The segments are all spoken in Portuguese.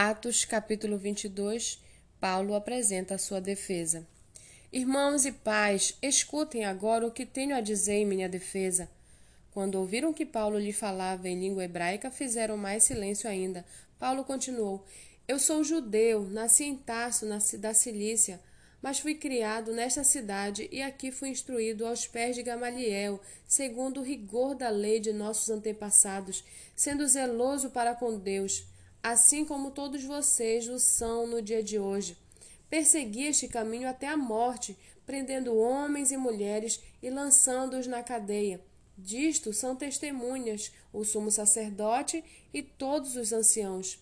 Atos, capítulo 22, Paulo apresenta a sua defesa. Irmãos e pais, escutem agora o que tenho a dizer em minha defesa. Quando ouviram que Paulo lhe falava em língua hebraica, fizeram mais silêncio ainda. Paulo continuou: Eu sou judeu, nasci em Tarso, da Cilícia, mas fui criado nesta cidade e aqui fui instruído aos pés de Gamaliel, segundo o rigor da lei de nossos antepassados, sendo zeloso para com Deus assim como todos vocês o são no dia de hoje. Persegui este caminho até a morte, prendendo homens e mulheres e lançando-os na cadeia. Disto são testemunhas o sumo sacerdote e todos os anciãos.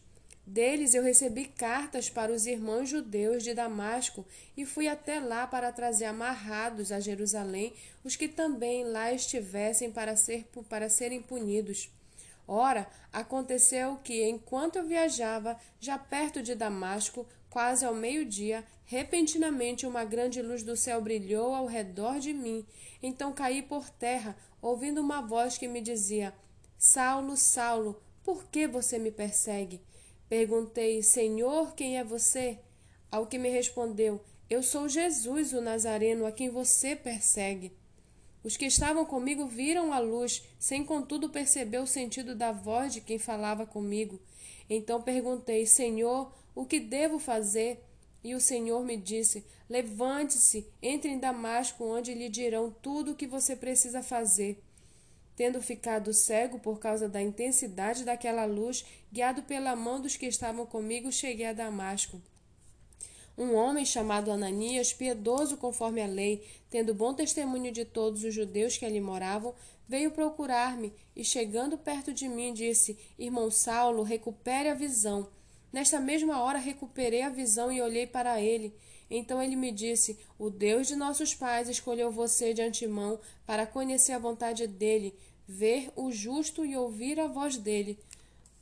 Deles eu recebi cartas para os irmãos judeus de Damasco e fui até lá para trazer amarrados a Jerusalém os que também lá estivessem para, ser, para serem punidos. Ora, aconteceu que, enquanto eu viajava, já perto de Damasco, quase ao meio-dia, repentinamente uma grande luz do céu brilhou ao redor de mim. Então caí por terra, ouvindo uma voz que me dizia: Saulo, Saulo, por que você me persegue? Perguntei: Senhor, quem é você? Ao que me respondeu: Eu sou Jesus, o Nazareno, a quem você persegue. Os que estavam comigo viram a luz, sem contudo perceber o sentido da voz de quem falava comigo. Então perguntei: Senhor, o que devo fazer? E o Senhor me disse: Levante-se, entre em Damasco, onde lhe dirão tudo o que você precisa fazer. Tendo ficado cego por causa da intensidade daquela luz, guiado pela mão dos que estavam comigo, cheguei a Damasco. Um homem chamado Ananias, piedoso conforme a lei, tendo bom testemunho de todos os judeus que ali moravam, veio procurar-me e, chegando perto de mim, disse: Irmão Saulo, recupere a visão. Nesta mesma hora recuperei a visão e olhei para ele. Então ele me disse: O Deus de nossos pais escolheu você de antemão para conhecer a vontade dele, ver o justo e ouvir a voz dele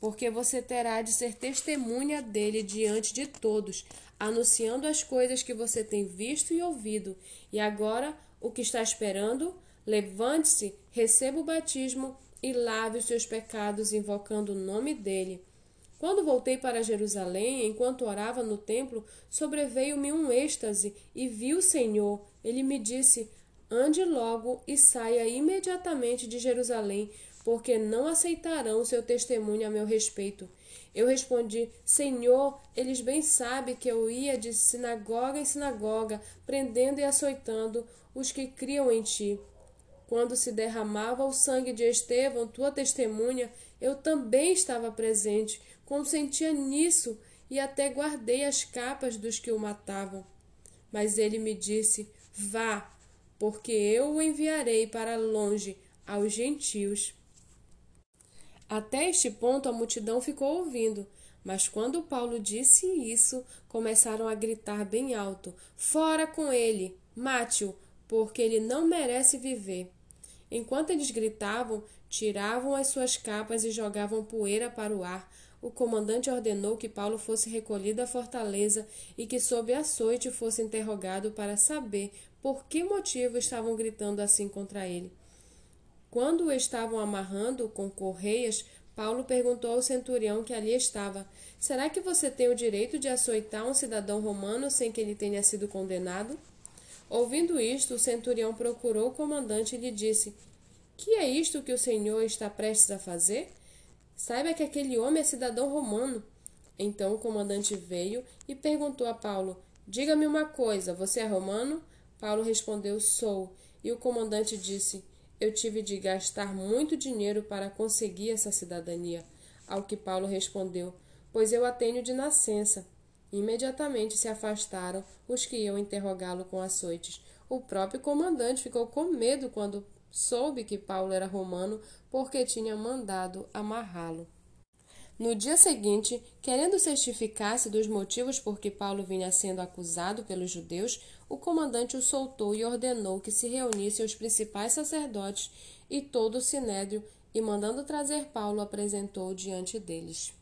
porque você terá de ser testemunha dele diante de todos, anunciando as coisas que você tem visto e ouvido. E agora, o que está esperando? Levante-se, receba o batismo e lave os seus pecados, invocando o nome dele. Quando voltei para Jerusalém, enquanto orava no templo, sobreveio-me um êxtase e vi o Senhor. Ele me disse: Ande logo e saia imediatamente de Jerusalém, porque não aceitarão seu testemunho a meu respeito. Eu respondi: Senhor, eles bem sabem que eu ia de sinagoga em sinagoga, prendendo e açoitando os que criam em ti. Quando se derramava o sangue de Estevão, tua testemunha, eu também estava presente, consentia nisso e até guardei as capas dos que o matavam. Mas ele me disse: Vá, porque eu o enviarei para longe aos gentios. Até este ponto a multidão ficou ouvindo, mas quando Paulo disse isso, começaram a gritar bem alto: Fora com ele! Mate-o, porque ele não merece viver. Enquanto eles gritavam, tiravam as suas capas e jogavam poeira para o ar. O comandante ordenou que Paulo fosse recolhido à fortaleza e que, sob açoite, fosse interrogado para saber por que motivo estavam gritando assim contra ele. Quando o estavam amarrando com correias, Paulo perguntou ao centurião que ali estava: Será que você tem o direito de açoitar um cidadão romano sem que ele tenha sido condenado? Ouvindo isto, o centurião procurou o comandante e lhe disse: Que é isto que o senhor está prestes a fazer? Saiba que aquele homem é cidadão romano. Então o comandante veio e perguntou a Paulo: Diga-me uma coisa, você é romano? Paulo respondeu: Sou. E o comandante disse: eu tive de gastar muito dinheiro para conseguir essa cidadania. Ao que Paulo respondeu: Pois eu a tenho de nascença. Imediatamente se afastaram os que iam interrogá-lo com açoites. O próprio comandante ficou com medo quando soube que Paulo era romano, porque tinha mandado amarrá-lo. No dia seguinte, querendo certificar-se dos motivos por que Paulo vinha sendo acusado pelos judeus, o comandante o soltou e ordenou que se reunissem os principais sacerdotes e todo o sinédrio, e mandando trazer Paulo, apresentou diante deles.